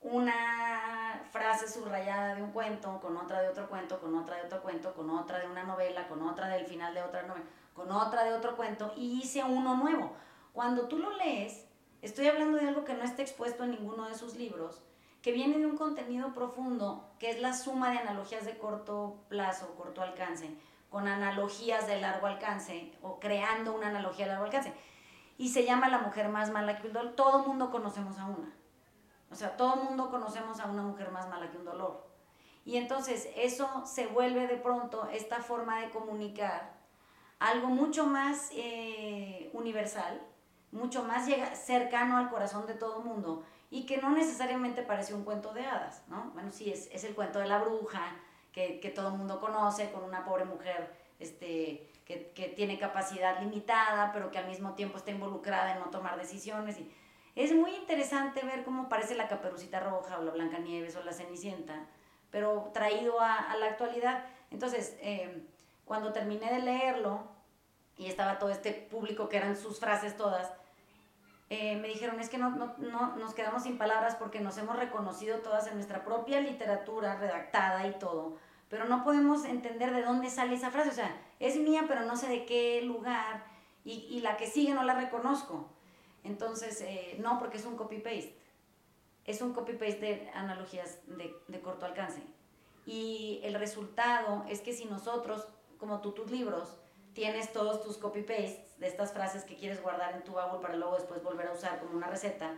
una frase subrayada de un cuento, con otra de otro cuento, con otra de otro cuento, con otra de una novela, con otra del final de otra novela, con otra de otro cuento, y hice uno nuevo. Cuando tú lo lees, estoy hablando de algo que no está expuesto en ninguno de sus libros, que viene de un contenido profundo, que es la suma de analogías de corto plazo, corto alcance, con analogías de largo alcance, o creando una analogía de largo alcance. Y se llama La mujer más mala que dolor. Todo mundo conocemos a una. O sea, todo el mundo conocemos a una mujer más mala que un dolor. Y entonces eso se vuelve de pronto esta forma de comunicar algo mucho más eh, universal, mucho más cercano al corazón de todo el mundo y que no necesariamente parece un cuento de hadas, ¿no? Bueno, sí, es, es el cuento de la bruja que, que todo el mundo conoce con una pobre mujer este, que, que tiene capacidad limitada, pero que al mismo tiempo está involucrada en no tomar decisiones. Y es muy interesante ver cómo parece la caperucita roja o la blanca nieves o la cenicienta, pero traído a, la actualidad. Entonces, eh, cuando terminé de leerlo y estaba todo este público que eran sus frases todas, eh, me dijeron, es que no, no, no, nos quedamos sin palabras porque nos hemos reconocido todas en nuestra propia literatura redactada y todo, pero no podemos entender de dónde sale esa frase, o sea, es mía, pero no sé de qué lugar, y la que sigue no la reconozco. Entonces, eh, no, porque es un copy-paste. Es un copy-paste de analogías de, de, corto alcance. Y el resultado es que si nosotros, como tú tus libros, tienes todos tus copy-pastes de estas frases que quieres guardar en tu baúl para luego después volver a usar como una receta,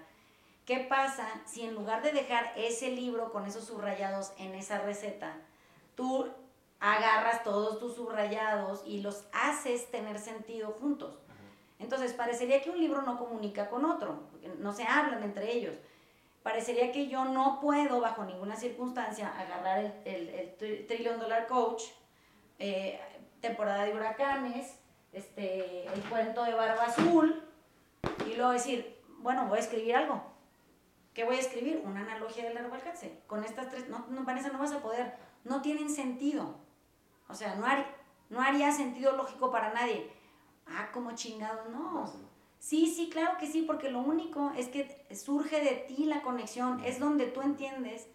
¿qué pasa si en lugar de dejar ese libro con esos subrayados en esa receta, tú agarras todos tus subrayados y los haces tener sentido juntos? Entonces, parecería que un libro no comunica con otro, no se hablan entre ellos. Parecería que yo no puedo, bajo ninguna circunstancia, agarrar el, el, el Trillion Dollar Coach, eh, temporada de huracanes, este, el cuento de Barba Azul, y luego decir, bueno, voy a escribir algo. ¿Qué voy a escribir? Una analogía de largo alcance. Con estas tres, no, no, Vanessa, no vas a poder, no tienen sentido. O sea, no, haría, no haría sentido lógico para nadie Ah, como chingado, no. Sí, sí, claro que sí, porque lo único es que surge de ti la conexión, es donde tú entiendes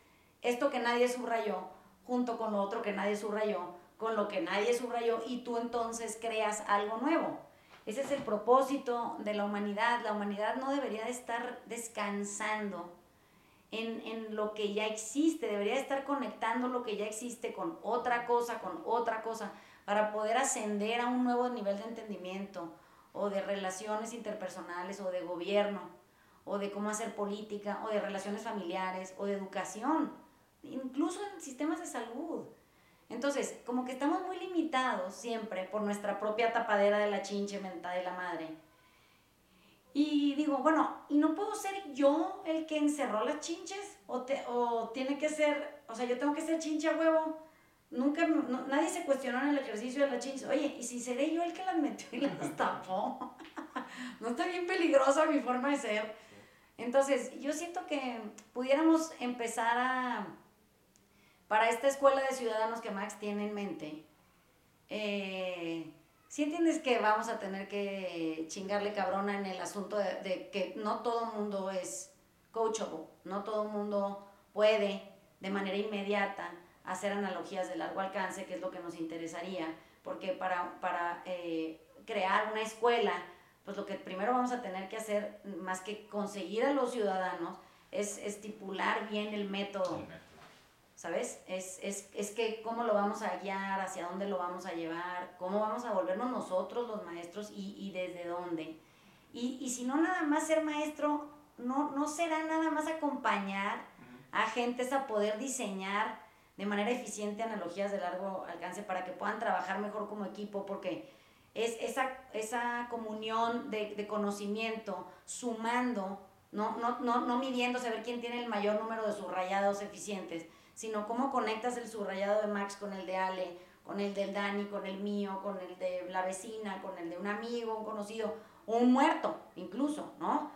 esto que nadie subrayó, junto con lo otro que nadie subrayó, con lo que nadie subrayó, y tú entonces creas algo nuevo. Ese es el propósito de la humanidad. La humanidad no debería de estar descansando en, en, lo que ya existe, debería de estar conectando lo que ya existe con otra cosa, con otra cosa para poder ascender a un nuevo nivel de entendimiento o de relaciones interpersonales o de gobierno o de cómo hacer política o de relaciones familiares o de educación, incluso en sistemas de salud. Entonces, como que estamos muy limitados siempre por nuestra propia tapadera de la chinche mental de la madre. Y digo, bueno, ¿y no puedo ser yo el que encerró las chinches? ¿O, te, o tiene que ser, o sea, yo tengo que ser chinche huevo? Nunca, nadie se cuestionó en el ejercicio de la chinches. Oye, ¿y si seré yo el que las metió y las tapó? ¿No está bien peligrosa mi forma de ser? Entonces, yo siento que pudiéramos empezar a, para esta escuela de ciudadanos que Max tiene en mente, eh, si entiendes que vamos a tener que chingarle cabrona en el asunto de, de que no todo mundo es coachable, no todo mundo puede de manera inmediata hacer analogías de largo alcance, que es lo que nos interesaría, porque para, para eh, crear una escuela, pues lo que primero vamos a tener que hacer, más que conseguir a los ciudadanos, es estipular bien el método. ¿Sabes? Es, es, es que cómo lo vamos a guiar, hacia dónde lo vamos a llevar, cómo vamos a volvernos nosotros los maestros y, y desde dónde. Y, y si no nada más ser maestro, no, no será nada más acompañar a gentes a poder diseñar de manera eficiente analogías de largo alcance para que puedan trabajar mejor como equipo, porque es esa, esa comunión de, de conocimiento sumando, no, no, no, no midiéndose a ver quién tiene el mayor número de subrayados eficientes, sino cómo conectas el subrayado de Max con el de Ale, con el del Dani, con el mío, con el de la vecina, con el de un amigo, un conocido, o un muerto incluso, ¿no?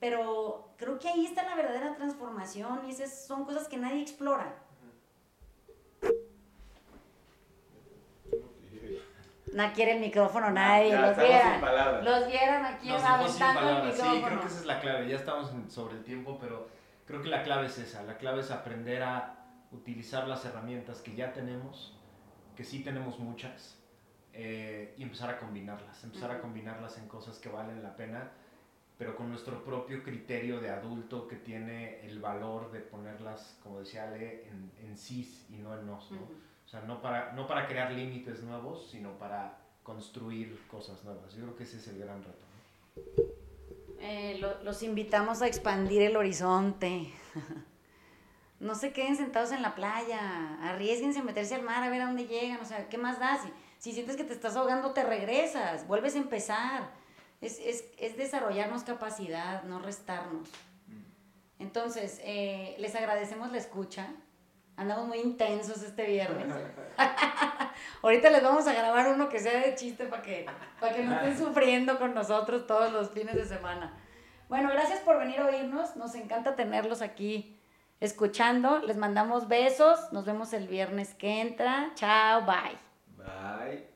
Pero creo que ahí está la verdadera transformación y esas son cosas que nadie explora. No quiere el micrófono nadie, ya, los vieran. Los vieran aquí Nos aventando el micrófono. Sí, creo que esa es la clave. Ya estamos en- sobre el tiempo, pero creo que la clave es esa. La clave es aprender a utilizar las herramientas que ya tenemos, que sí tenemos muchas, eh, y empezar a combinarlas. Empezar a Ujú. combinarlas en cosas que valen la pena, pero con nuestro propio criterio de adulto que tiene el valor de ponerlas, como decía Ale, en, en sí y no en nos. ¿no? Ujú. O sea, no para, no para crear límites nuevos, sino para construir cosas nuevas. Yo creo que ese es el gran reto. ¿no? Eh, lo- los invitamos a expandir el horizonte. No se queden sentados en la playa, arriesguense a meterse al mar a ver a dónde llegan, o sea, ¿qué más da? Si, si sientes que te estás ahogando, te regresas, vuelves a empezar. Es, es, es desarrollarnos capacidad, no restarnos. Entonces, eh, les agradecemos la escucha. Andamos muy intensos este viernes. Ahorita les vamos a grabar uno que sea de chiste para que, para que no estén sufriendo con nosotros todos los fines de semana. Bueno, gracias por venir a oírnos. Nos encanta tenerlos aquí escuchando. Les mandamos besos. Nos vemos el viernes que entra. Chao, bye. Bye.